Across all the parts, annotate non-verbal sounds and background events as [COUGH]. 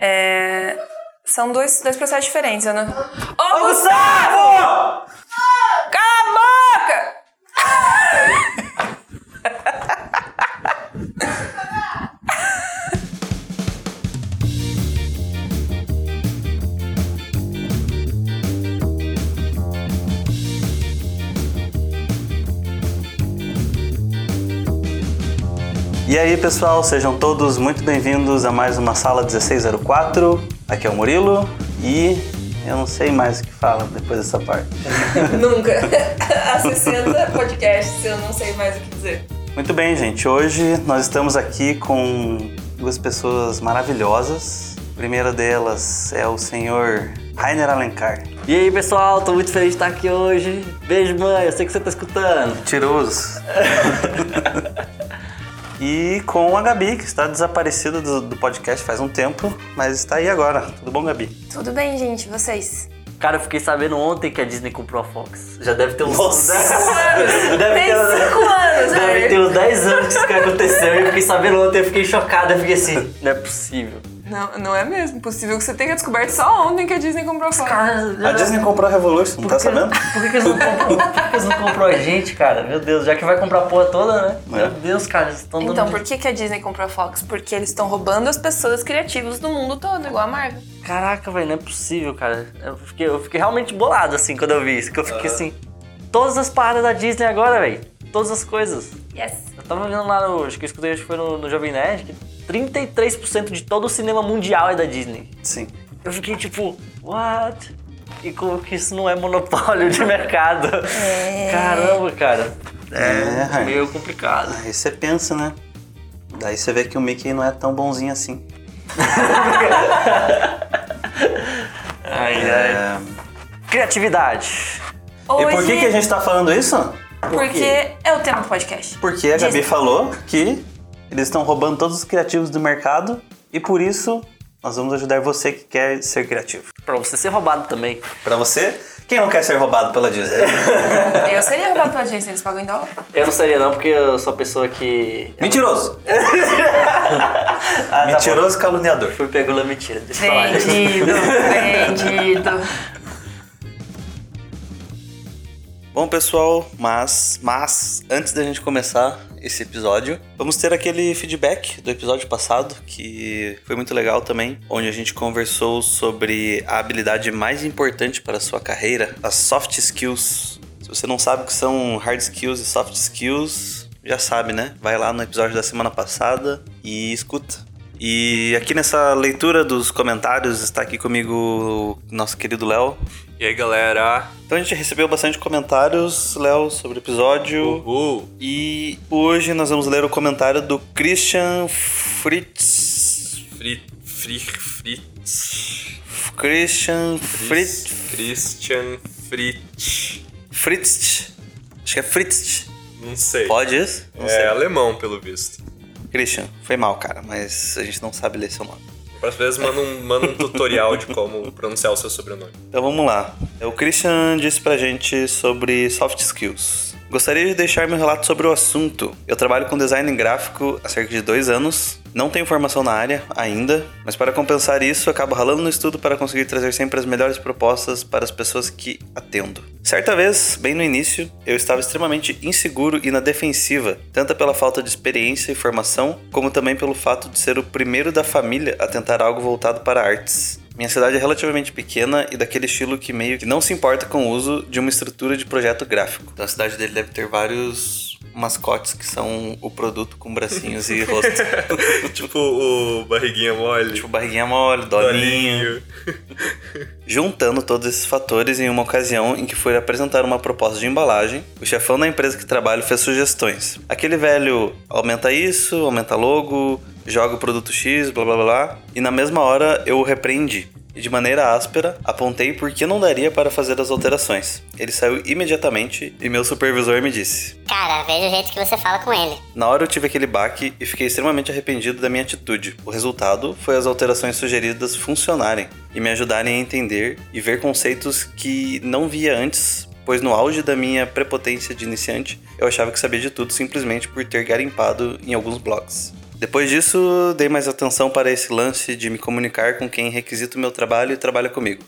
É, São dois, dois processos diferentes, eu não... Gustavo! E aí, pessoal, sejam todos muito bem-vindos a mais uma sala 1604. Aqui é o Murilo e eu não sei mais o que fala depois dessa parte. [LAUGHS] Nunca. [LAUGHS] Há 60 podcasts, eu não sei mais o que dizer. Muito bem, gente. Hoje nós estamos aqui com duas pessoas maravilhosas. A primeira delas é o senhor Rainer Alencar. E aí, pessoal, tô muito feliz de estar aqui hoje. Beijo, mãe, eu sei que você tá escutando. Mentiroso. [LAUGHS] e com a Gabi, que está desaparecida do, do podcast faz um tempo, mas está aí agora. Tudo bom, Gabi? Tudo bem, gente, vocês? Cara, eu fiquei sabendo ontem que a Disney comprou a Fox. Já deve ter uns Nossa. 10 Tem cinco anos, Deve ter uns 10 anos que isso que aconteceu. Eu fiquei sabendo ontem, eu fiquei chocado. Eu fiquei assim, não é possível. Não, não é mesmo possível que você tenha descoberto só ontem que a Disney comprou a Fox. Cara, A Disney comprou a Revolution, não tá por que- sabendo? [LAUGHS] Por que, que eles não compram? Por que, eles não comprou a gente, cara? Meu Deus, já que vai comprar a porra toda, né? É. Meu Deus, cara, eles estão dando. Então, por que, que a Disney comprou a Fox? Porque eles estão roubando as pessoas criativas do mundo todo, igual a Marvel. Caraca, velho, não é possível, cara. Eu fiquei, eu fiquei realmente bolado, assim, quando eu vi isso. Que eu fiquei assim, todas as paradas da Disney agora, velho. Todas as coisas. Yes. Eu tava vendo lá no. Acho que eu escutei, acho que foi no, no Jovem Nerd, que 33% de todo o cinema mundial é da Disney. Sim. Eu fiquei tipo, what? E como que isso não é monopólio de mercado? Caramba, cara. É. Meio complicado. Aí você pensa, né? Daí você vê que o Mickey não é tão bonzinho assim. [LAUGHS] Ai, ai. É... Criatividade. Hoje, E por que, que a gente tá falando isso? Porque é o tema do podcast. Porque a Gabi Disney. falou que eles estão roubando todos os criativos do mercado e por isso nós vamos ajudar você que quer ser criativo. Pra você ser roubado também. Pra você, quem não quer ser roubado pela Disney? [LAUGHS] Eu seria roubado pela Disney, eles pagam em dólar. Eu não seria não, porque eu sou a pessoa que... Mentiroso! [LAUGHS] Ah, tá Mentiroso e caluniador. Fui pego na mentira, deixa eu falar. Vendido, vendido. [LAUGHS] Bom, pessoal, mas, mas antes da gente começar esse episódio, vamos ter aquele feedback do episódio passado, que foi muito legal também, onde a gente conversou sobre a habilidade mais importante para a sua carreira, as soft skills. Se você não sabe o que são hard skills e soft skills, já sabe, né? Vai lá no episódio da semana passada e escuta. E aqui nessa leitura dos comentários está aqui comigo nosso querido Léo. E aí, galera? Então a gente recebeu bastante comentários, Léo, sobre o episódio. Uhul! E hoje nós vamos ler o comentário do Christian Fritz. Fri, fri, Fritz. Christian Fritz. Christian Fritz. Fritz. Acho que é Fritz. Não sei. Pode isso? Não é sei. alemão, pelo visto. Christian, foi mal, cara, mas a gente não sabe ler seu nome. Às vezes manda um, manda um tutorial de como pronunciar o seu sobrenome. Então vamos lá. O Christian disse pra gente sobre soft skills. Gostaria de deixar meu relato sobre o assunto. Eu trabalho com design gráfico há cerca de dois anos. Não tenho formação na área ainda, mas para compensar isso, acabo ralando no estudo para conseguir trazer sempre as melhores propostas para as pessoas que atendo. Certa vez, bem no início, eu estava extremamente inseguro e na defensiva, tanto pela falta de experiência e formação, como também pelo fato de ser o primeiro da família a tentar algo voltado para artes. Minha cidade é relativamente pequena e daquele estilo que meio que não se importa com o uso de uma estrutura de projeto gráfico. Então a cidade dele deve ter vários mascotes que são o produto com bracinhos e [LAUGHS] rosto. tipo o barriguinha mole. tipo barriguinha mole, dolinho. Juntando todos esses fatores em uma ocasião em que fui apresentar uma proposta de embalagem, o chefão da empresa que trabalho fez sugestões. Aquele velho aumenta isso, aumenta logo, joga o produto X, blá blá blá, blá. E na mesma hora eu o repreendi. E de maneira áspera, apontei por que não daria para fazer as alterações. Ele saiu imediatamente e meu supervisor me disse: Cara, veja o jeito que você fala com ele. na hora eu tive aquele baque e fiquei extremamente arrependido da minha atitude. O resultado foi as alterações sugeridas funcionarem e me ajudarem a entender e ver conceitos que não via antes, pois no auge da minha prepotência de iniciante, eu achava que sabia de tudo simplesmente por ter garimpado em alguns blogs. Depois disso, dei mais atenção para esse lance de me comunicar com quem requisita o meu trabalho e trabalha comigo.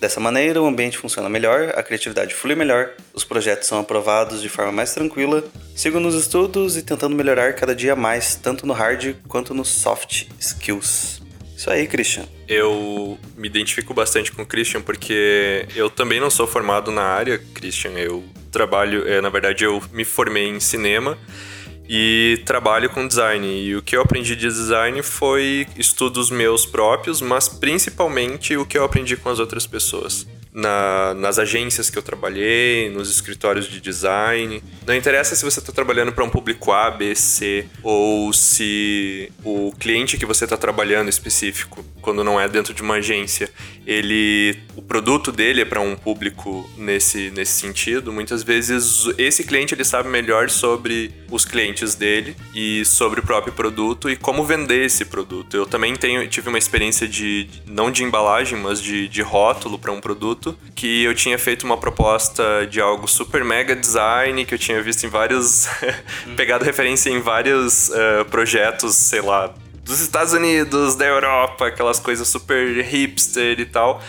Dessa maneira, o ambiente funciona melhor, a criatividade flui melhor, os projetos são aprovados de forma mais tranquila, sigo nos estudos e tentando melhorar cada dia mais, tanto no hard quanto nos soft skills. Isso aí, Christian. Eu me identifico bastante com o Christian porque eu também não sou formado na área, Christian. Eu trabalho, é, na verdade, eu me formei em cinema e trabalho com design. E o que eu aprendi de design foi estudos meus próprios, mas principalmente o que eu aprendi com as outras pessoas. Na, nas agências que eu trabalhei, nos escritórios de design. Não interessa se você está trabalhando para um público A, B, C, ou se o cliente que você está trabalhando específico, quando não é dentro de uma agência, ele o produto dele é para um público nesse, nesse sentido. Muitas vezes esse cliente ele sabe melhor sobre os clientes dele e sobre o próprio produto e como vender esse produto. Eu também tenho, tive uma experiência de não de embalagem, mas de, de rótulo para um produto que eu tinha feito uma proposta de algo super mega design que eu tinha visto em vários [LAUGHS] pegado referência em vários uh, projetos, sei lá, dos Estados Unidos, da Europa, aquelas coisas super hipster e tal.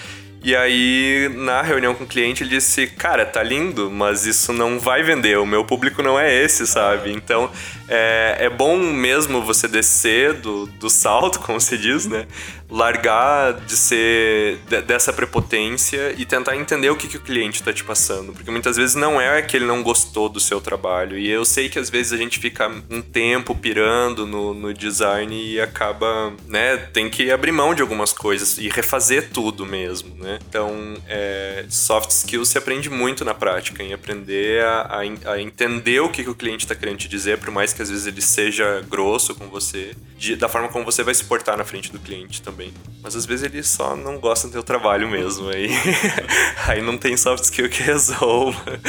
E aí, na reunião com o cliente, ele disse: Cara, tá lindo, mas isso não vai vender, o meu público não é esse, sabe? Então, é, é bom mesmo você descer do, do salto, [LAUGHS] como se diz, né? Largar de ser de, dessa prepotência e tentar entender o que, que o cliente está te passando. Porque muitas vezes não é que ele não gostou do seu trabalho. E eu sei que às vezes a gente fica um tempo pirando no, no design e acaba, né, tem que abrir mão de algumas coisas e refazer tudo mesmo, né? Então, é, soft skills se aprende muito na prática, em aprender a, a, a entender o que, que o cliente está querendo te dizer, por mais que às vezes ele seja grosso com você, de, da forma como você vai se portar na frente do cliente também Mas às vezes ele só não gosta do teu trabalho mesmo. Aí, [LAUGHS] aí não tem soft skill que [LAUGHS] resolva.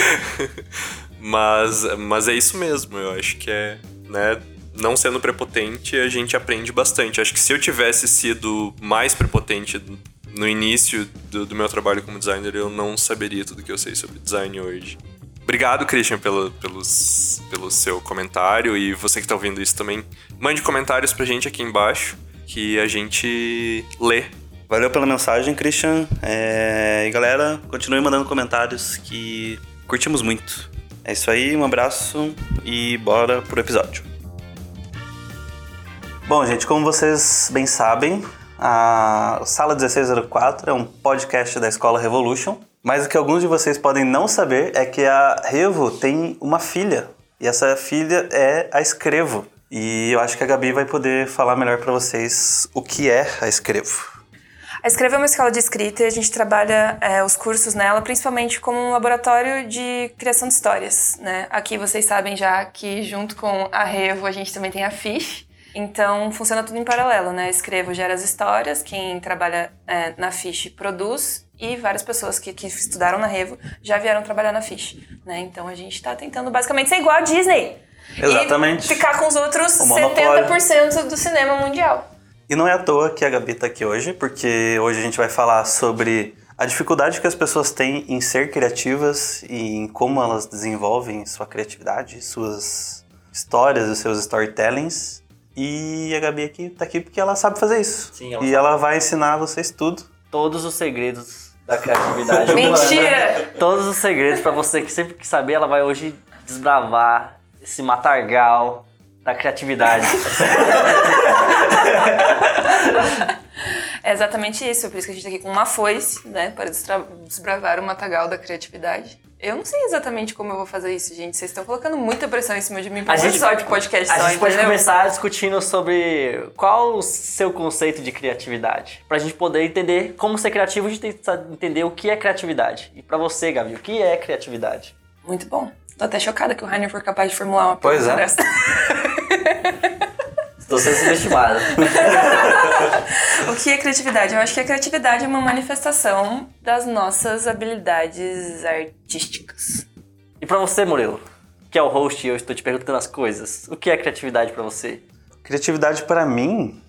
mas, mas é isso mesmo. Eu acho que é, né? Não sendo prepotente, a gente aprende bastante. Acho que se eu tivesse sido mais prepotente no início do, do meu trabalho como designer, eu não saberia tudo que eu sei sobre design hoje. Obrigado, Christian, pelo, pelos, pelo seu comentário. E você que está ouvindo isso também, mande comentários pra gente aqui embaixo que a gente lê. Valeu pela mensagem, Christian. É... E galera, continue mandando comentários que curtimos muito. É isso aí, um abraço e bora pro episódio. Bom, gente, como vocês bem sabem, a Sala 1604 é um podcast da Escola Revolution. Mas o que alguns de vocês podem não saber é que a Revo tem uma filha. E essa filha é a Escrevo. E eu acho que a Gabi vai poder falar melhor para vocês o que é a Escrevo. A Escrevo é uma escola de escrita e a gente trabalha é, os cursos nela principalmente como um laboratório de criação de histórias. Né? Aqui vocês sabem já que junto com a Revo a gente também tem a Fish. Então funciona tudo em paralelo, né? Escrevo gera as histórias, quem trabalha é, na Fish produz e várias pessoas que, que, estudaram na Revo já vieram trabalhar na Fish, né? Então a gente está tentando basicamente ser igual a Disney. Exatamente. E ficar com os outros 70% do cinema mundial. E não é à toa que a Gabi tá aqui hoje, porque hoje a gente vai falar sobre a dificuldade que as pessoas têm em ser criativas e em como elas desenvolvem sua criatividade, suas histórias, os seus storytellings. E a Gabi aqui tá aqui porque ela sabe fazer isso. Sim, ela e sabe. ela vai ensinar vocês tudo. Todos os segredos da criatividade. Mentira! [LAUGHS] Todos os segredos para você que sempre quis saber, ela vai hoje desbravar esse matargal da criatividade. [LAUGHS] É exatamente isso, por isso que a gente tá aqui com uma foice, né, para desbravar o matagal da criatividade. Eu não sei exatamente como eu vou fazer isso, gente. Vocês estão colocando muita pressão em cima de mim pra A um gente- episódio de podcast A só, gente pode começar discutindo sobre qual o seu conceito de criatividade. Pra gente poder entender como ser criativo, a gente tem que entender o que é criatividade. E pra você, Gabi, o que é criatividade? Muito bom. Tô até chocada que o Rainer foi capaz de formular uma Pois pergunta é. dessa. [LAUGHS] Estou sendo subestimada. [LAUGHS] O que é criatividade? Eu acho que a criatividade é uma manifestação das nossas habilidades artísticas. e pra você, Murilo, que é o host e eu estou te perguntando as coisas, o que é criatividade pra você? Criatividade para mim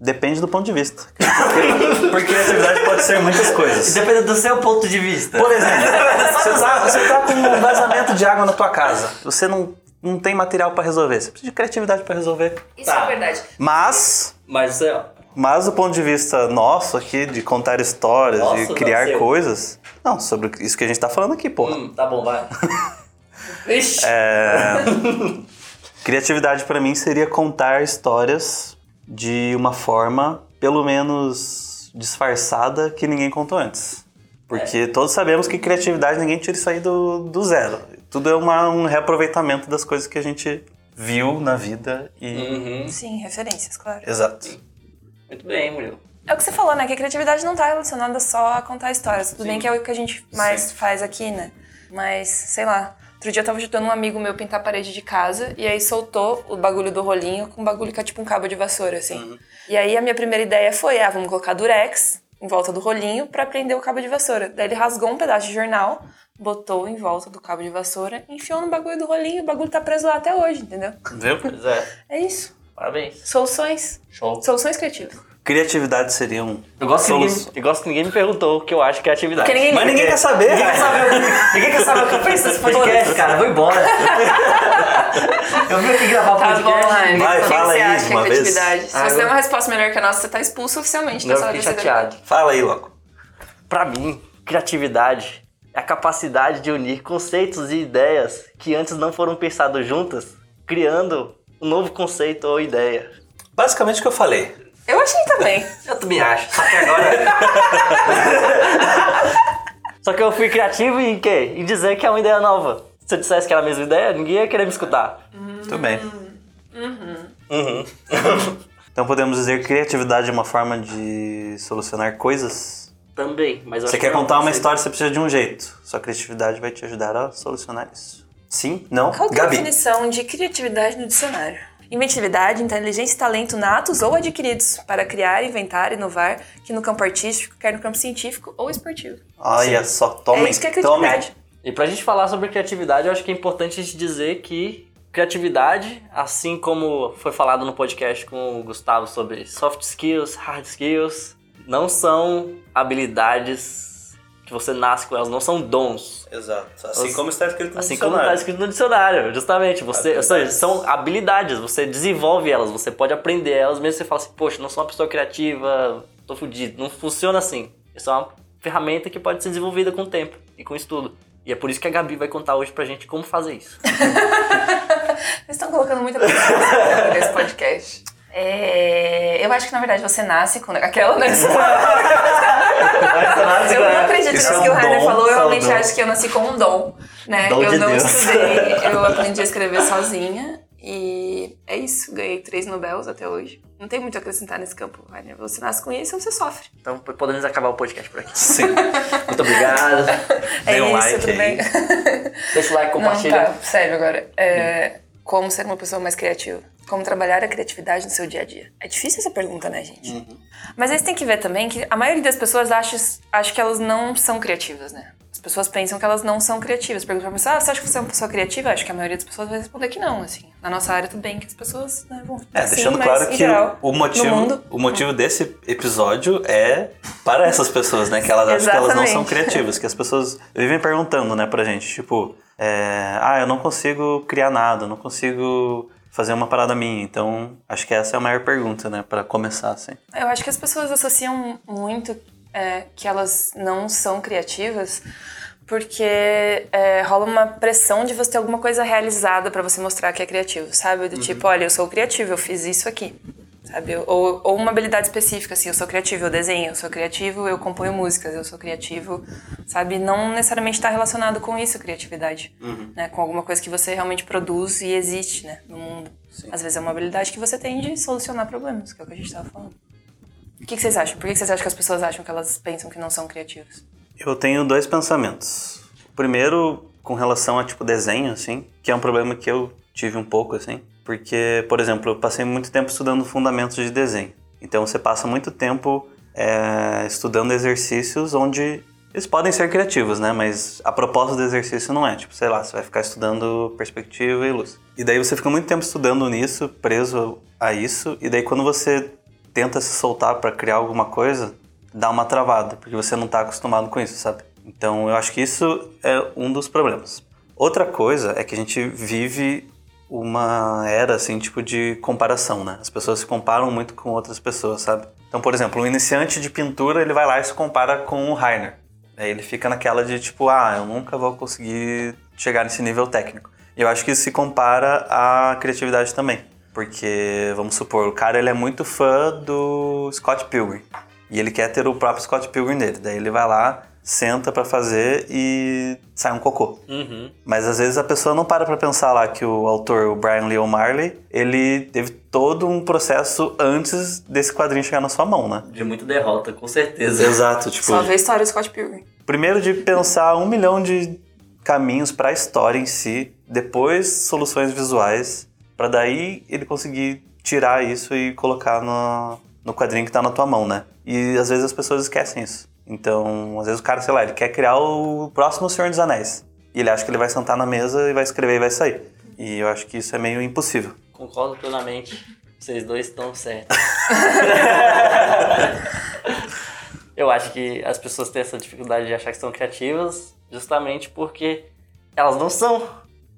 depende do ponto de vista. [LAUGHS] Porque criatividade pode ser muitas coisas. Depende do seu ponto de vista. Por exemplo, você tá, você tá com um vazamento de água na tua casa. Você não não tem material pra resolver. Você precisa de criatividade pra resolver. Isso Tá. é verdade. Mas, Mas, é, mas do ponto de vista nosso aqui, de contar histórias, Nossa, de criar nasceu. coisas. Não, sobre isso que a gente tá falando aqui, porra. hum, tá bom, vai. [LAUGHS] Ixi. É, Criatividade pra mim seria contar histórias de uma forma, pelo menos disfarçada, que ninguém contou antes. Porque todos sabemos que criatividade ninguém tira isso aí do, do zero. Tudo é uma- um reaproveitamento das coisas que a gente viu na vida e. Uhum. Sim, referências, claro. Exato. Muito bem, Murilo. É o que você falou, né? Que a criatividade não tá relacionada só a contar histórias. Tudo bem que é o que a gente mais faz aqui, né? Mas, sei lá. Outro dia eu tava ajudando um amigo meu pintar a parede de casa e aí soltou o bagulho do rolinho com um bagulho que é tipo um cabo de vassoura, assim. E aí a minha primeira ideia foi, ah, vamos colocar durex em volta do rolinho pra prender o cabo de vassoura. Daí ele rasgou um pedaço de jornal, botou em volta do cabo de vassoura, enfiou no bagulho do rolinho e o bagulho tá preso lá até hoje, entendeu? Viu? Pois é, [LAUGHS] É isso. parabéns. Soluções. Show. Soluções criativas. Criatividade seria um. Eu gosto, que ninguém, eu gosto que ninguém me perguntou o que eu acho de criatividade. Porque ninguém Mas ninguém quer saber. Ninguém quer saber, ninguém quer saber o que eu penso nesse podcast, cara. Vou embora. [LAUGHS] eu vim aqui gravar o Tá bom, podcast. Ryan. Vai, O que fala você aí acha que é uma vez. criatividade? Se Ah, você eu- der uma resposta melhor que a nossa, você tá expulso oficialmente da Não, eu sala de chateado. Fala aí, logo. Pra mim, criatividade é a capacidade de unir conceitos e ideias que antes não foram pensados juntas, criando um novo conceito ou ideia. Basicamente o que eu falei. Eu achei também. [LAUGHS] Eu também acho, [LAUGHS] só que agora. [LAUGHS] só que eu fui criativo em quê? Em dizer que é uma ideia nova. Se eu dissesse que era a mesma ideia, ninguém ia querer me escutar. Tudo bem. Uhum. [LAUGHS] então podemos dizer que criatividade é uma forma de solucionar coisas. Também, mas eu Você acho quer que contar uma história, você precisa de um jeito. Sua criatividade vai te ajudar a solucionar isso. Sim? Não? Qual que é a Gabi. definição de criatividade no dicionário? Inventividade, inteligência e talento natos ou adquiridos para criar, inventar, inovar, que no campo artístico, quer no campo científico ou esportivo. Olha só, tome. é isso que é criatividade. E pra gente falar sobre criatividade, eu acho que é importante a gente dizer que criatividade, assim como foi falado no podcast com o Gustavo sobre soft skills, hard skills, não são habilidades que você nasce com elas, não são dons. Exato. Assim Assim como está escrito no Assim como está escrito no dicionário, justamente. Você, ou seja, Habilidades. são habilidades, você desenvolve elas, você pode aprender elas, mesmo que você fala assim, poxa, não sou uma pessoa criativa, tô fudido. Não funciona assim. Isso é uma ferramenta que pode ser desenvolvida com o tempo e com o estudo. E é por isso que a Gabi vai contar hoje pra gente como fazer isso. [LAUGHS] Vocês estão colocando muita pressão nesse podcast. É, eu acho que na verdade você nasce com aquela, né? [LAUGHS] Eu não acredito Isso nisso é que um o Rainer falou, eu é realmente acho que eu nasci com um dom, né? Dom eu de não Deus. estudei, eu aprendi a escrever sozinha e é isso, ganhei três Nobels até hoje. Não tem muito a acrescentar nesse campo, Rainer. Você nasce com isso ou você sofre. Então podemos acabar o podcast por aqui. Sim. Muito obrigado. [LAUGHS] É Dê um isso, like tudo aí. bem? [LAUGHS] Deixa o like, Não, compartilha. tá, sério agora. É, como ser uma pessoa mais criativa? Como trabalhar a criatividade no seu dia a dia? É difícil essa pergunta, né, gente? Uhum. Mas aí você tem que ver também que a maioria das pessoas acha, acha que elas não são criativas, né? As pessoas pensam que elas não são criativas. Pergunta pra pessoa, ah, você acha que você é uma pessoa criativa? Acho que a maioria das pessoas vai responder que não, assim. Na nossa área, tudo bem que as pessoas né, vão É, sim, deixando claro que geral, o, motivo, mundo, o motivo desse episódio é para essas pessoas, né? Que elas acham que elas não são criativas. Que as pessoas vivem perguntando, né, pra gente, tipo, é, ah, eu não consigo criar nada, eu não consigo fazer uma parada minha. Então, acho que essa é a maior pergunta, né, Pra começar, assim. Eu acho que as pessoas associam muito é, que elas não são criativas porque é, rola uma pressão de você ter alguma coisa realizada pra você mostrar que é criativo, sabe? Do tipo, olha, eu sou criativo, eu fiz isso aqui, sabe? Ou, ou uma habilidade específica, assim, eu sou criativo, eu desenho, eu sou criativo, eu componho músicas, eu sou criativo, sabe? Não necessariamente está relacionado com isso, criatividade, né? Com alguma coisa que você realmente produz e existe, né? No mundo. Às vezes é uma habilidade que você tem de solucionar problemas, que é o que a gente tava falando. O que, que vocês acham? Por que que vocês acham que as pessoas acham que elas pensam que não são criativas? Eu tenho dois pensamentos. Primeiro, com relação a, tipo, desenho, assim, que é um problema que eu tive um pouco, assim. Porque, por exemplo, eu passei muito tempo estudando fundamentos de desenho. Então, você passa muito tempo é, estudando exercícios onde eles podem ser criativos, né? Mas a proposta do exercício não é. Tipo, sei lá, você vai ficar estudando perspectiva e luz. E daí você fica muito tempo estudando nisso, preso a isso. E daí quando você tenta se soltar para criar alguma coisa, dá uma travada, porque você não tá acostumado com isso, sabe? Então eu acho que isso é um dos problemas. Outra coisa é que a gente vive uma era, assim, tipo de comparação, né? As pessoas se comparam muito com outras pessoas, sabe? Então, por exemplo, um iniciante de pintura, ele vai lá e se compara com o Rainer. Aí ele fica naquela de tipo, ah, eu nunca vou conseguir chegar nesse nível técnico. E eu acho que isso se compara à criatividade também. Porque, vamos supor, o cara ele é muito fã do Scott Pilgrim. E ele quer ter o próprio Scott Pilgrim dele. Daí ele vai lá, senta para fazer e sai um cocô. Uhum. Mas às vezes a pessoa não para pra pensar lá que o autor, o Brian Lee O'Malley, ele teve todo um processo antes desse quadrinho chegar na sua mão, né? De muita derrota, com certeza. Exato, [LAUGHS] tipo, Só ver a história do Scott Pilgrim. primeiro de pensar um milhão de caminhos para a história em si, depois soluções visuais, para daí ele conseguir tirar isso e colocar no, no quadrinho que tá na tua mão, né? E às vezes as pessoas esquecem isso. Então, às vezes o cara, sei lá, ele quer criar o próximo Senhor dos Anéis. E ele acha que ele vai sentar na mesa e vai escrever e vai sair. E eu acho que isso é meio impossível. Concordo plenamente. Vocês dois estão certos. [LAUGHS] Eu acho que as pessoas têm essa dificuldade de achar que são criativas justamente porque elas não são.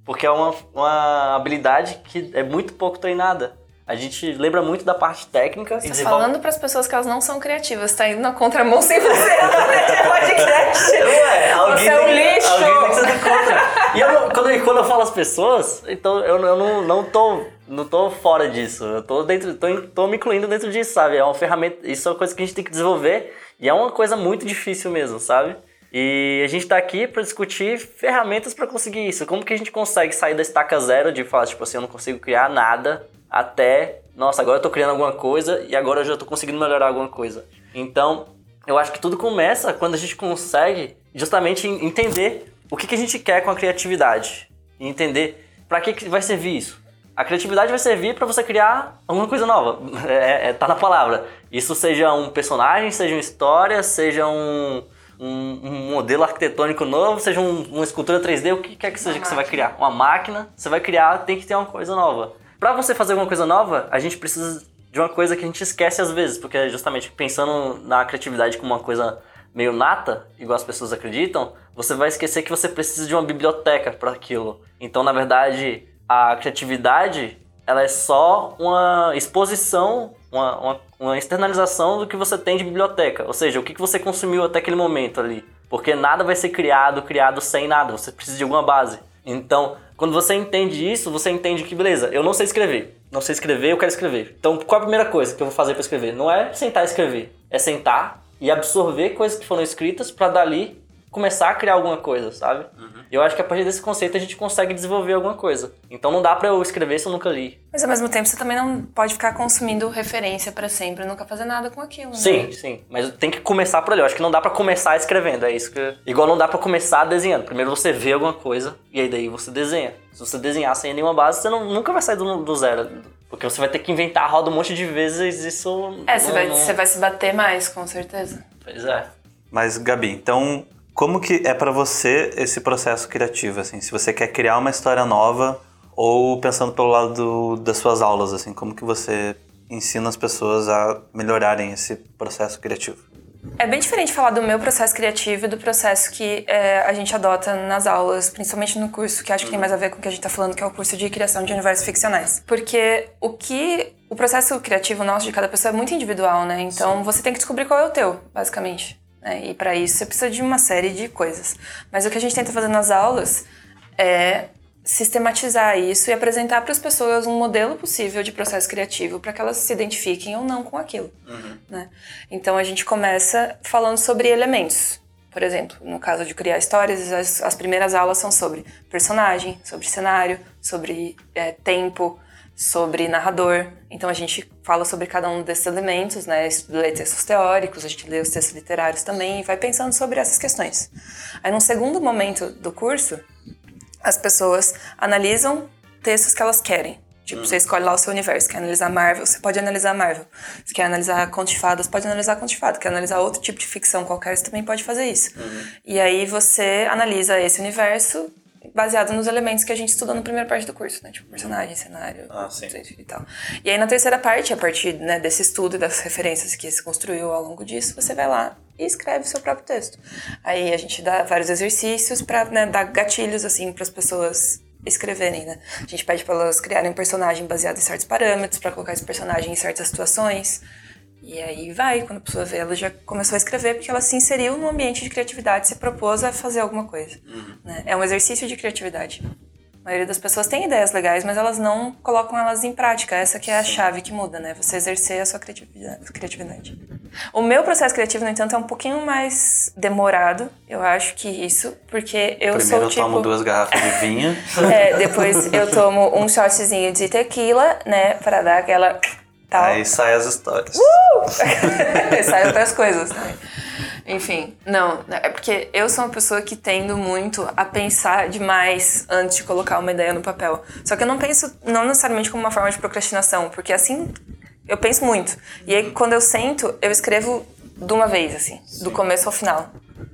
Porque é uma, uma habilidade que é muito pouco treinada. A gente lembra muito da parte técnica e Você desenvolve... falando pras pessoas que elas não são criativas, tá indo na contramão sem você nesse podcast. [LAUGHS] Ué, alguém Você é um tem- lixo. Alguém tem que ser do contra. E eu quando, eu- quando eu falo as pessoas, então eu, eu não, não, tô, não tô fora disso. Eu tô, dentro, tô, tô me incluindo dentro disso, sabe? É uma ferramenta. Isso é uma coisa que a gente tem que desenvolver. E é uma coisa muito difícil mesmo, sabe? E a gente tá aqui pra discutir ferramentas pra conseguir isso. Como que a gente consegue sair da estaca zero de falar, tipo assim, eu não consigo criar nada, até, nossa, agora eu tô criando alguma coisa e agora eu já tô conseguindo melhorar alguma coisa. Então, eu acho que tudo começa quando a gente consegue justamente en- entender o que, que a gente quer com a criatividade. E entender para que, que vai servir isso. A criatividade vai servir para você criar alguma coisa nova. [LAUGHS] É, é- tá na palavra. Isso seja um personagem, seja uma história, seja um, um, um modelo arquitetônico novo, seja um- uma escultura 3D, o que quer que seja que você vai criar. Uma máquina, você vai criar, tem que ter uma coisa nova. Para você fazer alguma coisa nova, a gente precisa de uma coisa que a gente esquece às vezes, porque é justamente pensando na criatividade como uma coisa meio nata, igual as pessoas acreditam, você vai esquecer que você precisa de uma biblioteca para aquilo. Então, na verdade, a criatividade ela é só uma exposição, uma, uma, uma externalização do que você tem de biblioteca. Ou seja, o que que você consumiu até aquele momento ali. Porque nada vai ser criado, criado sem nada. Você precisa de alguma base. Então, quando você entende isso, você entende que, beleza, eu não sei escrever. Não sei escrever, eu quero escrever. Então, qual a primeira coisa que eu vou fazer para escrever? Não é sentar e escrever. É sentar e absorver coisas que foram escritas para dali começar a criar alguma coisa, sabe? Eu acho que a partir desse conceito a gente consegue desenvolver alguma coisa. Então não dá pra eu escrever se eu nunca li. Mas ao mesmo tempo você também não pode ficar consumindo referência pra sempre, nunca fazer nada com aquilo, né? Sim, sim. Mas tem que começar por ali. Eu acho que não dá pra começar escrevendo. É isso que. Igual não dá pra começar desenhando. Primeiro você vê alguma coisa e aí daí você desenha. Se você desenhar sem nenhuma base, você não, nunca vai sair do, do zero. Porque você vai ter que inventar a roda um monte de vezes. Isso. É, você não- vai, não- você vai se bater mais, com certeza. Pois é. Mas, Gabi, então, como que é pra você esse processo criativo, assim? Se você quer criar uma história nova ou pensando pelo lado do- das suas aulas, assim, como que você ensina as pessoas a melhorarem esse processo criativo? É bem diferente falar do meu processo criativo e do processo que é, a gente adota nas aulas, principalmente no curso, que acho que tem mais a ver com o que a gente tá falando, que é o curso de criação de universos ficcionais. Porque o que. O processo criativo nosso de cada pessoa é muito individual, né? Então você tem que descobrir qual é o teu, basicamente. Né? E para isso você precisa de uma série de coisas. Mas o que a gente tenta fazer nas aulas é sistematizar isso e apresentar para as pessoas um modelo possível de processo criativo para que elas se identifiquem ou não com aquilo. né? Então a gente começa falando sobre elementos. Por exemplo, no caso de criar histórias, as, as primeiras aulas são sobre personagem, sobre cenário, sobre é, tempo, sobre narrador. Então a gente fala sobre cada um desses elementos, né? Lê textos teóricos, a gente lê os textos literários também e vai pensando sobre essas questões. Aí num segundo momento do curso, as pessoas analisam textos que elas querem. Tipo, você escolhe lá o seu universo, quer analisar Marvel, você pode analisar Marvel. Você quer analisar contos de fadas, pode analisar contos de fadas. Quer analisar outro tipo de ficção qualquer, você também pode fazer isso. E aí você analisa esse universo baseado nos elementos que a gente estudou na primeira parte do curso, né? Tipo, personagem, cenário Ah, e tal. E aí na terceira parte, a partir né, desse estudo e das referências que se construiu ao longo disso, você vai lá e escreve o seu próprio texto. Aí a gente dá vários exercícios para né, dar gatilhos assim para as pessoas escreverem, né? A gente pede para elas criarem um personagem baseado em certos parâmetros, para colocar esse personagem em certas situações. E aí vai, quando a pessoa vê, ela já começou a escrever porque ela se inseriu no ambiente de criatividade, se propôs a fazer alguma coisa. Né? É um exercício de criatividade. A maioria das pessoas tem ideias legais, mas elas não colocam elas em prática. Essa que é a chave que muda, né? Você exercer a sua criatividade. O meu processo criativo, no entanto, é um pouquinho mais demorado, eu acho que isso, porque eu Primeiro sou eu tipo... tomo duas garrafas de vinho. [LAUGHS] É, depois eu tomo um shotzinho de tequila, né, para dar aquela tal. Aí sai as histórias. [LAUGHS] Sai outras coisas também. Enfim, não, é porque eu sou uma pessoa que tendo muito a pensar demais antes de colocar uma ideia no papel. Só que eu não penso, não necessariamente como uma forma de procrastinação, porque assim eu penso muito. E aí quando eu sento, eu escrevo de uma vez, assim, do começo ao final.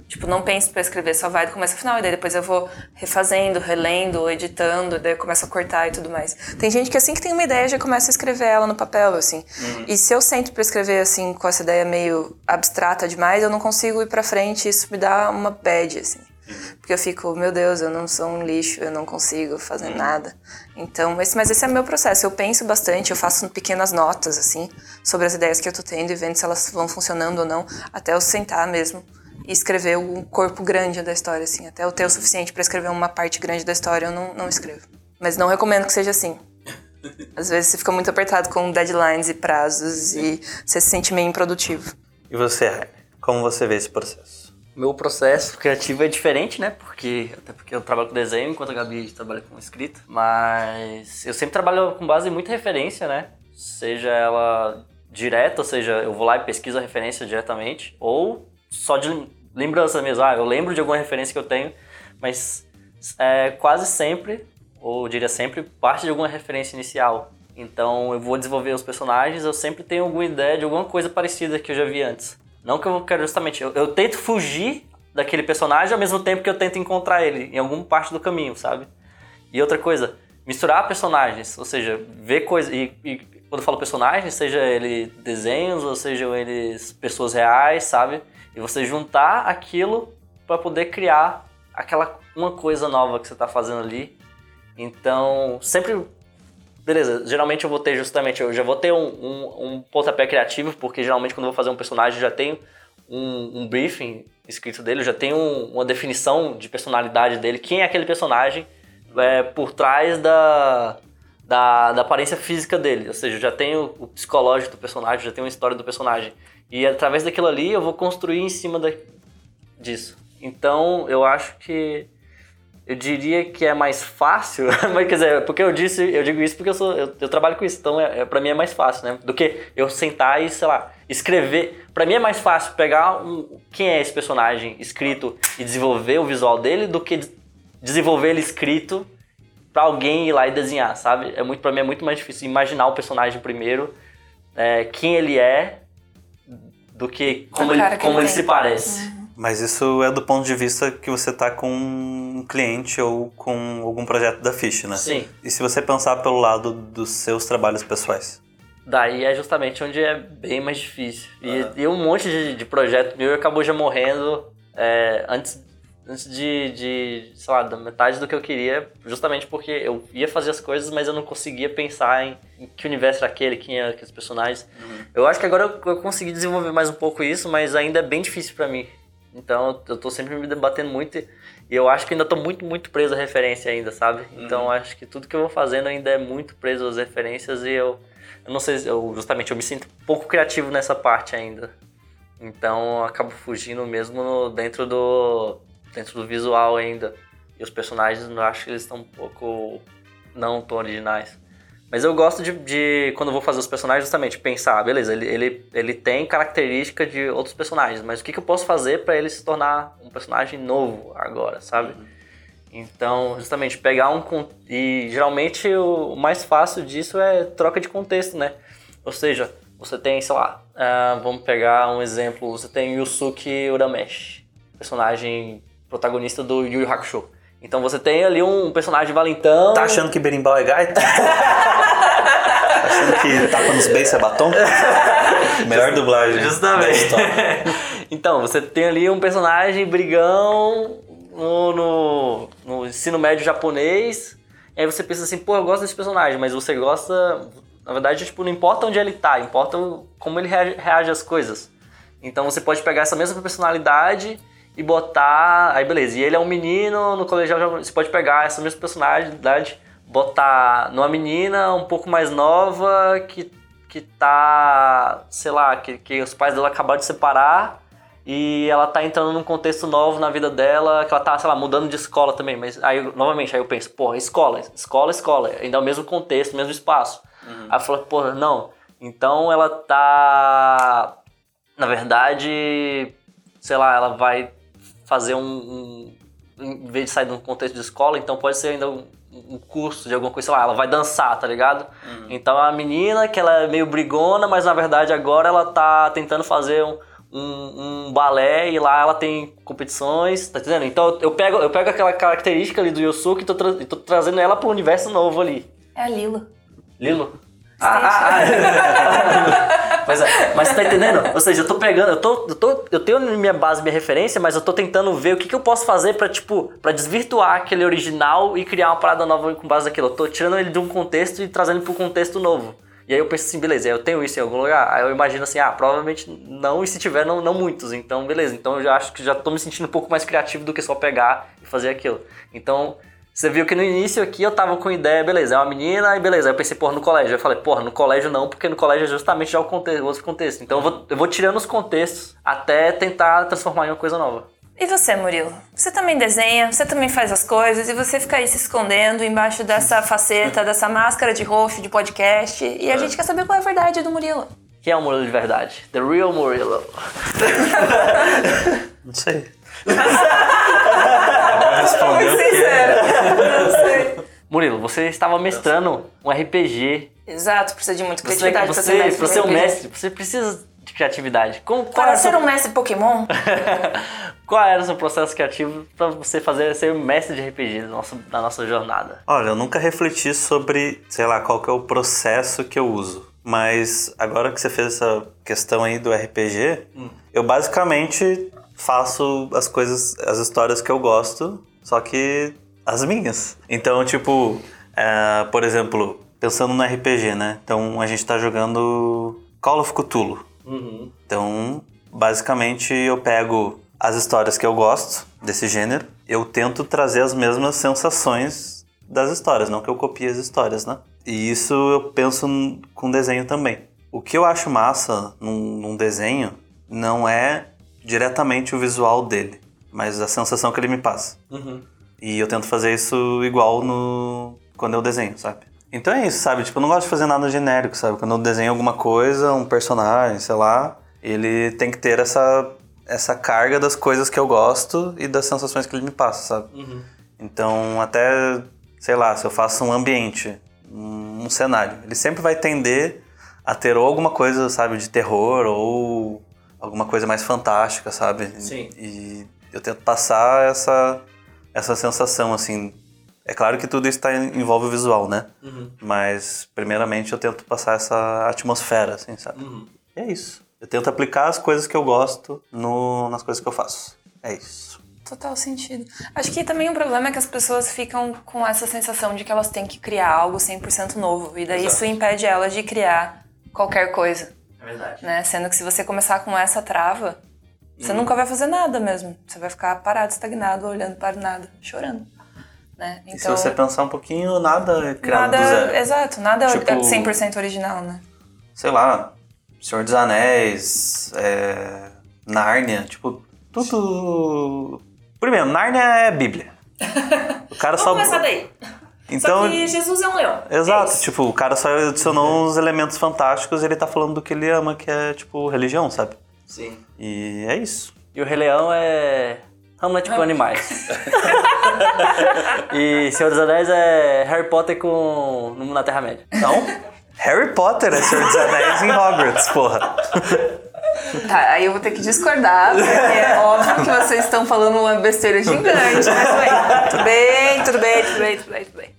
Tipo, não penso pra escrever, só vai do começo ao final, e daí depois eu vou refazendo, relendo, editando, daí eu começo a cortar e tudo mais. Tem gente que assim que tem uma ideia já começa a escrever ela no papel, assim. E se eu sento pra escrever assim, com essa ideia meio abstrata demais, eu não consigo ir pra frente, e isso me dá uma bad, assim. Porque eu fico, meu Deus, eu não sou um lixo, eu não consigo fazer nada. Então, esse, mas esse é meu processo. Eu penso bastante, eu faço pequenas notas, assim, sobre as ideias que eu tô tendo e vendo se elas vão funcionando ou não, até eu sentar mesmo e escrever o corpo grande da história, assim. Até eu ter o suficiente para escrever uma parte grande da história, eu não, não escrevo. Mas não recomendo que seja assim. [LAUGHS] Às vezes você fica muito apertado com deadlines e prazos e você se sente meio improdutivo. E você? Como você vê esse processo? Meu processo criativo é diferente, né? Porque até porque eu trabalho com desenho, enquanto a Gabi trabalha com escrita. Mas eu sempre trabalho com base em muita referência, né? Seja ela direta, ou seja, eu vou lá e pesquiso a referência diretamente, ou só de lembrança mesmo. Ah, eu lembro de alguma referência que eu tenho, mas é, quase sempre, ou diria sempre, parte de alguma referência inicial. Então eu vou desenvolver os personagens, eu sempre tenho alguma ideia de alguma coisa parecida que eu já vi antes. Não que eu quero justamente. Eu, eu tento fugir daquele personagem ao mesmo tempo que eu tento encontrar ele em alguma parte do caminho, sabe? E outra coisa, misturar personagens, ou seja, ver coisas. E, e, quando eu falo personagens, seja ele desenhos ou sejam eles pessoas reais, sabe? E você juntar aquilo para poder criar aquela uma coisa nova que você está fazendo ali. Então, sempre. Beleza, geralmente eu vou ter justamente. Eu já vou ter um, um, um pontapé criativo, porque geralmente quando eu vou fazer um personagem eu já tenho um, um briefing escrito dele, eu já tenho uma definição de personalidade dele, quem é aquele personagem é, por trás da, da, da, aparência física dele. Ou seja, eu já tenho o psicológico do personagem, já tenho a história do personagem. E através daquilo ali eu vou construir em cima da, disso. Então eu acho que eu diria que é mais fácil, [LAUGHS] mas quer dizer, porque eu disse, eu digo isso porque eu sou, eu, eu trabalho com isso, então é, é para mim é mais fácil, né? Do que eu sentar e sei lá escrever. Para mim é mais fácil pegar um, quem é esse personagem escrito e desenvolver o visual dele do que desenvolver ele escrito para alguém ir lá e desenhar, sabe? É muito para mim é muito mais difícil imaginar o personagem primeiro, é, quem ele é do que como ele, como ele, se parece. Uhum. Mas isso é do ponto de vista que você tá com um cliente ou com algum projeto da Fish, né? Sim. E se você pensar pelo lado dos seus trabalhos pessoais? Daí é justamente onde é bem mais difícil. E, e um monte de, de projeto meu acabou já morrendo é, antes, antes de, de, sei lá, da metade do que eu queria, justamente porque eu ia fazer as coisas, mas eu não conseguia pensar em, em que universo era aquele, quem eram aqueles personagens. Uhum. Eu acho que agora eu, eu consegui desenvolver mais um pouco isso, mas ainda é bem difícil para mim. Então eu tô sempre me debatendo muito e eu acho que ainda tô muito, muito preso à referência ainda, sabe? Uhum. Então acho que tudo que eu vou fazendo ainda é muito preso às referências e eu, eu não sei, eu, justamente eu me sinto pouco criativo nessa parte ainda. Então eu acabo fugindo mesmo no, dentro do dentro do visual ainda. E os personagens eu acho que eles estão um pouco não tão originais. Mas eu gosto de, de, quando vou fazer os personagens, justamente pensar, beleza, ele, ele, ele tem característica de outros personagens, mas o que, que eu posso fazer para ele se tornar um personagem novo agora, sabe? Uhum. Então, justamente, pegar um. E geralmente o mais fácil disso é troca de contexto, né? Ou seja, você tem, sei lá, uh, vamos pegar um exemplo, você tem Yusuke Urameshi, personagem protagonista do Yu Yu Hakusho. Então você tem ali um personagem valentão. Tá achando que berimbau é gaita? [LAUGHS] tá achando que tapa nos beijos é batom? [LAUGHS] Melhor dublagem. Justamente. [LAUGHS] então, você tem ali um personagem brigão no, no, no, ensino médio japonês E aí você pensa assim, pô, eu gosto desse personagem, mas você gosta. Na verdade, tipo, não importa onde ele tá, importa como ele rea- reage às coisas. Então você pode pegar essa mesma personalidade e botar. Aí beleza, e ele é um menino, no colegial você pode pegar essa mesma personalidade, botar numa menina um pouco mais nova que, que tá. sei lá, que, que os pais dela acabaram de separar e ela tá entrando num contexto novo na vida dela, que ela tá, sei lá, mudando de escola também. Mas aí, novamente, aí eu penso, porra, escola, escola, escola, ainda é o mesmo contexto, mesmo espaço. Aí eu falo, porra, não. Então ela tá. Na verdade, sei lá, ela vai fazer um. um- em vez de sair de um contexto de escola, então pode ser ainda um, um curso de alguma coisa, sei lá, ela vai dançar, tá ligado? Então é uma menina que ela é meio brigona, mas na verdade agora ela tá tentando fazer um, um, um balé e lá ela tem competições, tá entendendo? Então eu pego, eu pego aquela característica ali do Yosuke e tô, tra- e tô trazendo ela pro universo novo ali. É a Lila. Lilo? Ah, ah, ah. [LAUGHS] Pois é, mas tá entendendo? Ou seja, eu tô pegando, eu tô, eu tô, eu tenho minha base, minha referência, mas eu tô tentando ver o que, que eu posso fazer pra, tipo, pra desvirtuar aquele original e criar uma parada nova com base naquilo. Eu tô tirando ele de um contexto e trazendo pro contexto novo. E aí eu penso assim, beleza, eu tenho isso em algum lugar? Aí eu imagino assim, ah, provavelmente não, e se tiver, não, não muitos. Então, beleza. Então eu já acho que já tô me sentindo um pouco mais criativo do que só pegar e fazer aquilo. Então, você viu que no início aqui eu tava com ideia, beleza, é uma menina, e beleza. Aí eu pensei, porra, no colégio. Eu falei, porra, no colégio não, porque no colégio é justamente já o contexto, outro contexto. Então eu vou, eu vou tirando os contextos até tentar transformar em uma coisa nova. E você, Murilo? Você também desenha, você também faz as coisas e você fica aí se escondendo embaixo dessa faceta, dessa máscara de roxo de podcast. E a gente quer saber qual é a verdade do Murilo. Quem é o Murilo de verdade? The real Murilo. [LAUGHS] Não sei. [LAUGHS] Muito sincero. Murilo, você estava mestrando um RPG. Exato, precisa de muita Você, criatividade pra você, ser um mestre, você precisa de criatividade. Como, qual, Para ser seu, um mestre Pokémon, [LAUGHS] qual era o seu processo criativo para você fazer ser um mestre de RPG da nossa, da nossa jornada? Olha, eu nunca refleti sobre, sei lá, qual que é o processo que eu uso. Mas agora que você fez essa questão aí do RPG, eu basicamente faço as coisas, as histórias que eu gosto, só que as minhas. Então, tipo, é, por exemplo, pensando no RPG, né? Então a gente tá jogando Call of Cthulhu. Então, basicamente, eu pego as histórias que eu gosto desse gênero, eu tento trazer as mesmas sensações das histórias, não que eu copie as histórias, né? E isso eu penso com desenho também. O que eu acho massa num, num desenho não é diretamente o visual dele, mas a sensação que ele me passa. E eu tento fazer isso igual no quando eu desenho, sabe? Então é isso, sabe? Tipo, eu não gosto de fazer nada genérico, sabe? Quando eu desenho alguma coisa, um personagem, sei lá, ele tem que ter essa essa carga das coisas que eu gosto e das sensações que ele me passa, sabe? Então, até, sei lá, se eu faço um ambiente, um, um cenário, ele sempre vai tender a ter ou alguma coisa, sabe, de terror ou alguma coisa mais fantástica, sabe? Sim. E eu tento passar essa essa sensação assim. É claro que tudo isso tá, envolve o visual, né? Mas primeiramente eu tento passar essa atmosfera, assim, sabe? E é isso. Eu tento aplicar as coisas que eu gosto no, nas coisas que eu faço. É isso. Total sentido. Acho que também um problema é que as pessoas ficam com essa sensação de que elas têm que criar algo 100% novo. E daí isso impede elas de criar qualquer coisa, É verdade. né? Sendo que se você começar com essa trava, você nunca vai fazer nada mesmo. Você vai ficar parado, estagnado, olhando para nada, chorando. Né? E se você pensar um pouquinho, nada é criado nada, do zero. Exato, nada é Tipo- 100% original, né? Sei lá, Senhor dos Anéis, é, Nárnia, tipo, tudo... Primeiro, Nárnia é Bíblia. O cara [LAUGHS] só... daí. Então, Jesus é um leão. Exato, tipo, o cara só adicionou uns elementos fantásticos e ele tá falando do que ele ama, que é, tipo, religião, sabe? Sim. E é isso. E o Rei Leão é. Hamlet com animais. [LAUGHS] e Senhor dos Anéis é Harry Potter com. na Terra-média. Então, Harry Potter é Senhor dos Anéis em Hogwarts, porra. Tá, aí eu vou ter que discordar, porque é óbvio que vocês estão falando uma besteira gigante, mas tudo bem, tudo bem, tudo bem, tudo bem, tudo bem.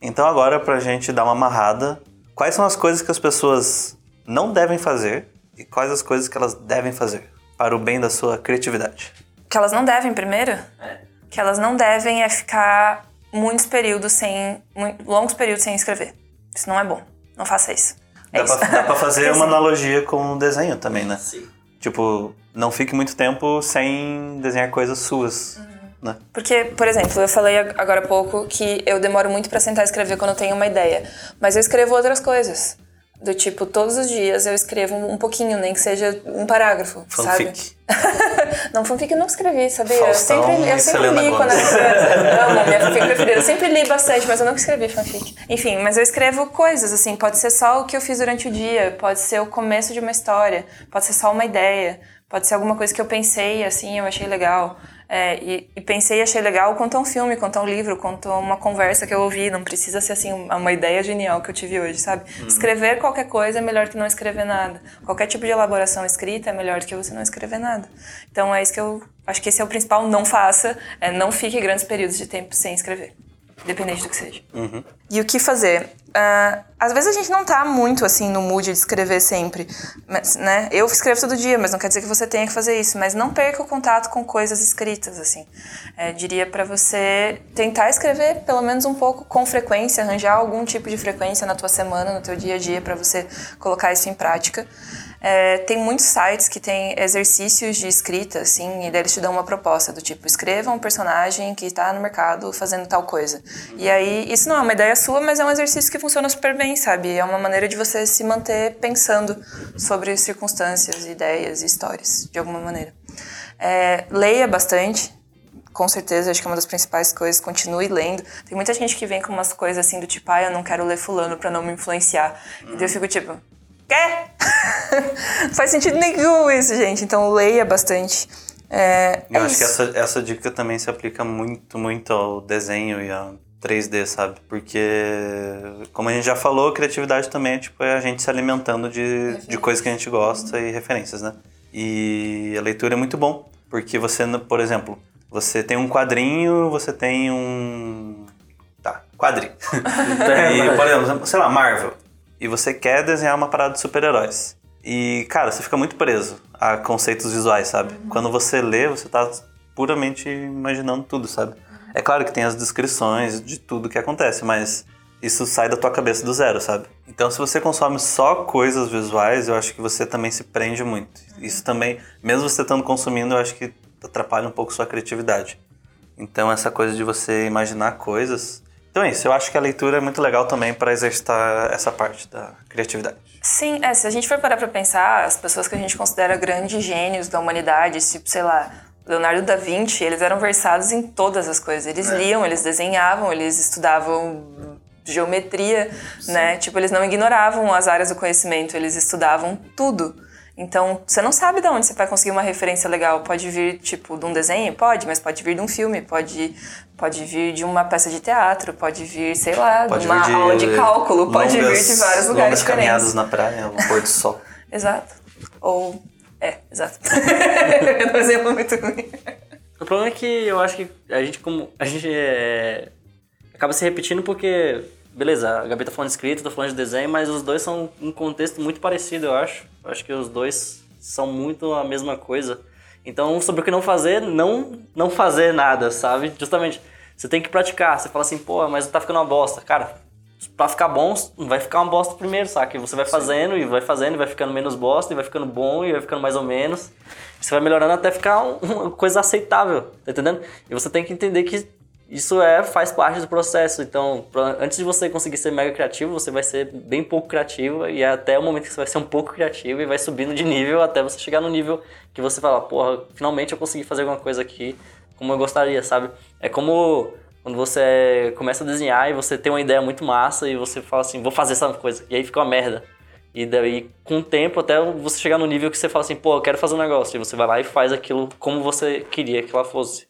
Então agora, pra gente dar uma amarrada, quais são as coisas que as pessoas não devem fazer e quais as coisas que elas devem fazer para o bem da sua criatividade? Que elas não devem, primeiro? É. Que elas não devem é ficar muitos períodos sem. longos períodos sem escrever. Isso não é bom. Não faça isso. É Dá isso. pra, dá pra fazer [LAUGHS] Porque, uma analogia com o desenho também, né? Sim. Tipo, não fique muito tempo sem desenhar coisas suas, né? Porque, por exemplo, eu falei ag- agora há pouco que eu demoro muito pra sentar e escrever quando eu tenho uma ideia. Mas eu escrevo outras coisas. Do tipo, todos os dias eu escrevo um pouquinho, nem que seja um parágrafo, sabe? Fanfic. [LAUGHS] não, fanfic eu não escrevi, sabia? Faustão eu sempre, eu sempre li quando Gomez. era criança. [LAUGHS] Amo, minha fanfic preferida. Eu sempre li bastante, mas eu nunca escrevi fanfic. Enfim, mas eu escrevo coisas, assim. Pode ser só o que eu fiz durante o dia, pode ser o começo de uma história, pode ser só uma ideia, pode ser alguma coisa que eu pensei, assim, eu achei legal. É, e, e pensei e achei legal a um filme, a um livro, a uma conversa que eu ouvi. Não precisa ser assim uma ideia genial que eu tive hoje, sabe? Escrever qualquer coisa é melhor que não escrever nada. Qualquer tipo de elaboração escrita é melhor do que você não escrever nada. Então é isso que eu acho que esse é o principal. Não faça, é, não fique grandes períodos de tempo sem escrever, independente do que seja. E o que fazer? Ah, às vezes a gente não tá muito assim no mood de escrever sempre, mas, né? Eu escrevo todo dia, mas não quer dizer que você tenha que fazer isso. Mas não perca o contato com coisas escritas, assim. É, diria pra você tentar escrever pelo menos um pouco com frequência, arranjar algum tipo de frequência na tua semana, no teu dia a dia, pra você colocar isso em prática. É, tem muitos sites que têm exercícios de escrita, assim, e daí eles te dão uma proposta do tipo, escreva um personagem que está no mercado fazendo tal coisa. E aí, isso não é uma ideia sua, mas é um exercício que funciona super bem, sabe? É uma maneira de você se manter pensando sobre circunstâncias, ideias e histórias, de alguma maneira. É, leia bastante, com certeza, acho que é uma das principais coisas. Continue lendo. Tem muita gente que vem com umas coisas assim do tipo, ah, eu não quero ler fulano pra não me influenciar. E daí eu fico tipo, quê? não [LAUGHS] faz sentido nenhum isso, gente. Então leia bastante. É, Eu é acho que isso. essa, essa dica também se aplica muito, muito ao desenho e ao 3D, sabe? Porque, como a gente já falou, criatividade também é, tipo, é a gente se alimentando de, de coisas que a gente gosta e referências, né? E a leitura é muito bom, porque você, por exemplo, você tem um quadrinho, você tem um... Tá, quadrinho. [LAUGHS] e, por exemplo, sei lá, Marvel. E você quer desenhar uma parada de super-heróis. E, cara, você fica muito preso a conceitos visuais, sabe? Quando você lê, você tá puramente imaginando tudo, sabe? É claro que tem as descrições de tudo que acontece, mas isso sai da tua cabeça do zero, sabe? Então, se você consome só coisas visuais, eu acho que você também se prende muito. Isso também, mesmo você estando consumindo, eu acho que atrapalha um pouco sua criatividade. Então, essa coisa de você imaginar coisas. Então é isso, eu acho que a leitura é muito legal também para exercitar essa parte da criatividade. Sim, é, se a gente for parar pra pensar, as pessoas que a gente considera grandes gênios da humanidade, tipo, sei lá, Leonardo da Vinci, eles eram versados em todas as coisas. Eles liam, eles desenhavam, eles estudavam geometria, né? Tipo, eles não ignoravam as áreas do conhecimento, eles estudavam tudo. Então, você não sabe de onde você vai conseguir uma referência legal. Pode vir, tipo, de um desenho? Pode, mas pode vir de um filme, pode, pode vir de uma peça de teatro, pode vir, sei lá, Pode de uma de aula de cálculo, pode vir longas- de vários lugares longas diferentes. caminhadas na praia, o pôr do sol. [LAUGHS] Exato. Ou. É, exato. [LAUGHS] é um exemplo muito ruim. O problema é que eu acho que a gente como a gente é, acaba se repetindo porque beleza, a Gabi tá falando de escrita, tô falando de desenho, mas os dois são um contexto muito parecido, eu acho. Eu acho que os dois são muito a mesma coisa. Então, sobre o que não fazer, não não fazer nada, sabe? Justamente, você tem que praticar. Você fala assim, pô, mas tá ficando uma bosta. Cara, pra ficar bom, vai ficar uma bosta primeiro, saca? E você vai fazendo e vai fazendo e vai ficando menos bosta e vai ficando bom e vai ficando mais ou menos. Você vai melhorando até ficar um- uma coisa aceitável, tá entendendo? E você tem que entender que isso é faz parte do processo. Então, pra- antes de você conseguir ser mega criativo, você vai ser bem pouco criativo e é até o momento que você vai ser um pouco criativo e vai subindo de nível até você chegar no nível que você fala, porra, finalmente eu consegui fazer alguma coisa aqui como eu gostaria, sabe? É como quando você começa a desenhar e você tem uma ideia muito massa e você fala assim, vou fazer essa coisa. E aí fica uma merda. E daí, com o tempo, até você chegar no nível que você fala assim, pô, eu quero fazer um negócio. E você vai lá e faz aquilo como você queria que ela fosse.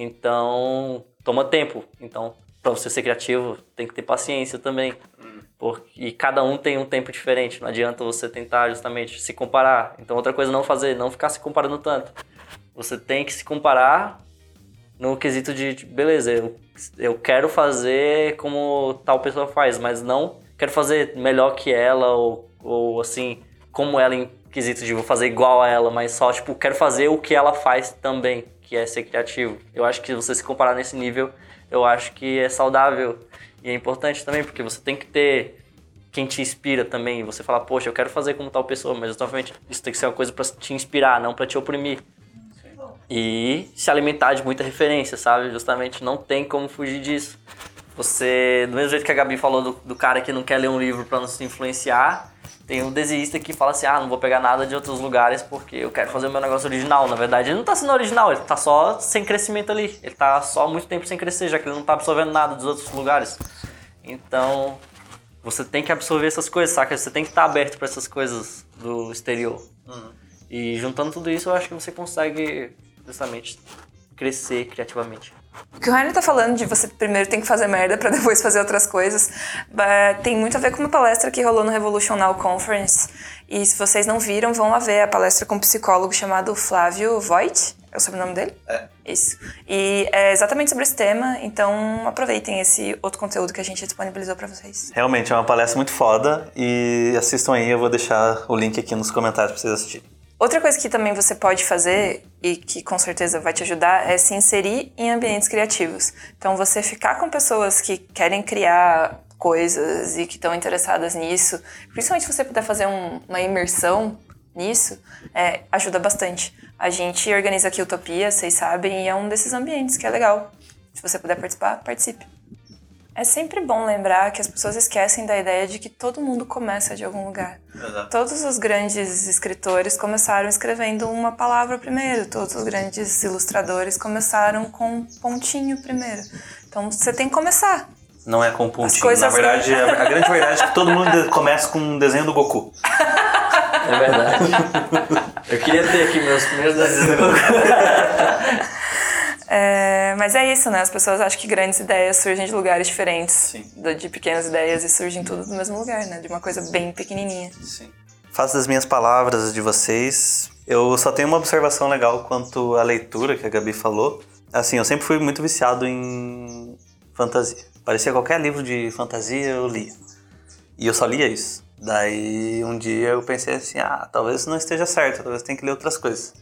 Então, toma tempo. Então, pra você ser criativo, tem que ter paciência também. Porque, e cada um tem um tempo diferente. Não adianta você tentar justamente se comparar. Então, outra coisa não fazer, não ficar se comparando tanto. Você tem que se comparar no quesito de, de, beleza, eu, eu quero fazer como tal pessoa faz, mas não quero fazer melhor que ela ou, ou assim, como ela em quesito de vou fazer igual a ela, mas só, tipo, quero fazer o que ela faz também, que é ser criativo. Eu acho que você se comparar nesse nível, eu acho que é saudável e é importante também, porque você tem que ter quem te inspira também. Você fala, poxa, eu quero fazer como tal pessoa, mas obviamente isso tem que ser uma coisa para te inspirar, não para te oprimir. E se alimentar de muita referência, sabe? Justamente não tem como fugir disso. Você, do mesmo jeito que a Gabi falou do, do cara que não quer ler um livro para não se influenciar, tem um desista que fala assim: ah, não vou pegar nada de outros lugares porque eu quero fazer o meu negócio original. Na verdade, ele não tá sendo original, ele tá só sem crescimento ali. Ele tá só muito tempo sem crescer, já que ele não tá absorvendo nada dos outros lugares. Então, você tem que absorver essas coisas, saca? Você tem que estar aberto para essas coisas do exterior. Uhum. E juntando tudo isso, eu acho que você consegue justamente crescer criativamente. O que o Rainer tá falando de você primeiro tem que fazer merda para [LAUGHS] depois fazer outras coisas, tem muito a ver com uma palestra que rolou no Revolution Now Conference. E se vocês não viram, vão lá ver a palestra com um psicólogo chamado Flávio Voigt. É o sobrenome dele? É. Isso. E é exatamente sobre esse tema, então aproveitem esse outro conteúdo que a gente disponibilizou para vocês. Realmente é uma palestra muito foda e assistam aí, eu vou deixar o link aqui nos comentários para vocês assistirem. Outra coisa que também você pode fazer e que com certeza vai te ajudar é se inserir em ambientes criativos. Então, você ficar com pessoas que querem criar coisas e que estão interessadas nisso, principalmente se você puder fazer um, uma imersão nisso, é, ajuda bastante. A gente organiza aqui Utopia, vocês sabem, e é um desses ambientes que é legal. Se você puder participar, participe. É sempre bom lembrar que as pessoas esquecem da ideia de que todo mundo começa de algum lugar. Exato. Todos os grandes escritores começaram escrevendo uma palavra primeiro, todos os grandes ilustradores começaram com um pontinho primeiro. Então você tem que começar. Não é com um pontinho. Na verdade, a, a grande verdade é que todo mundo começa com um desenho do Goku. É verdade. [LAUGHS] Eu queria ter aqui meus primeiros desenhos do Goku. [LAUGHS] É, mas é isso, né? As pessoas acham que grandes ideias surgem de lugares diferentes. Sim. De pequenas ideias e surgem tudo do mesmo lugar, né? De uma coisa bem pequenininha. Sim. Faço das minhas palavras de vocês. Eu só tenho uma observação legal quanto à leitura que a Gabi falou. Assim, eu sempre fui muito viciado em fantasia. Parecia qualquer livro de fantasia eu lia. E eu só lia isso. Daí um dia eu pensei assim, ah, talvez não esteja certo, talvez tenha que ler outras coisas.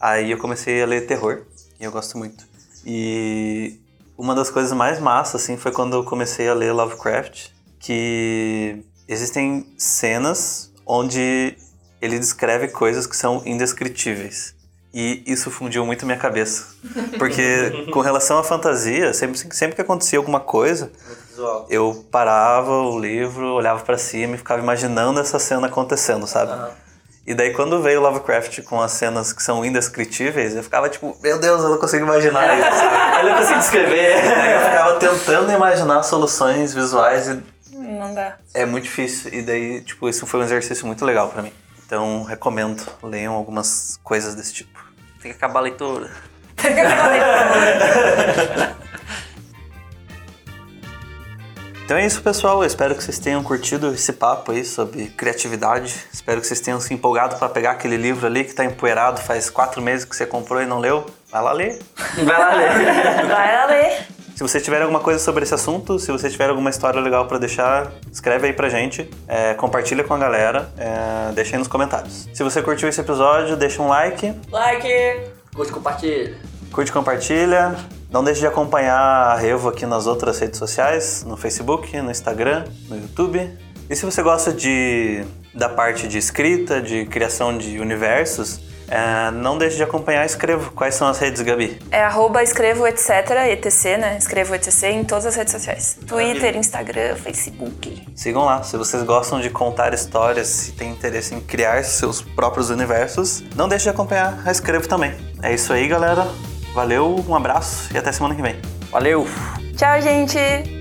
Aí eu comecei a ler terror. E eu gosto muito. E uma das coisas mais massas, assim, foi quando eu comecei a ler Lovecraft, que existem cenas onde ele descreve coisas que são indescritíveis. E isso fundiu muito minha cabeça. Porque [LAUGHS] com relação à fantasia, sempre, sempre que acontecia alguma coisa, eu parava o livro, olhava para cima e ficava imaginando essa cena acontecendo, sabe? Uhum. E daí quando veio Lovecraft com as cenas que são indescritíveis, eu ficava tipo, meu Deus, eu não consigo imaginar isso. [LAUGHS] eu não consigo descrever. eu ficava tentando imaginar soluções visuais e... Não dá. É muito difícil. E daí, tipo, isso foi um exercício muito legal para mim. Então, recomendo. Leiam algumas coisas desse tipo. Tem que acabar a leitura. Tem que acabar a leitura. [LAUGHS] Então é isso, pessoal. Eu espero que vocês tenham curtido esse papo aí sobre criatividade. Espero que vocês tenham se empolgado para pegar aquele livro ali que está empoeirado faz quatro meses que você comprou e não leu. Vai lá ler. Vai lá ler. [LAUGHS] Vai lá ler. Se você tiver alguma coisa sobre esse assunto, se você tiver alguma história legal para deixar, escreve aí pra gente, é, compartilha com a galera, é, deixa aí nos comentários. Se você curtiu esse episódio, deixa um like. Like! Curte, compartilha. Curte, compartilha. Não deixe de acompanhar a Revo aqui nas outras redes sociais, no Facebook, no Instagram, no YouTube. E se você gosta de, da parte de escrita, de criação de universos, é, não deixe de acompanhar Escrevo. Quais são as redes, Gabi? É arroba escrevo etc, etc, né? Escrevo etc em todas as redes sociais. Twitter, Instagram, Facebook. Sigam lá. Se vocês gostam de contar histórias e têm interesse em criar seus próprios universos, não deixe de acompanhar a Escrevo também. É isso aí, galera. Valeu, um abraço e até semana que vem. Valeu! Tchau, gente!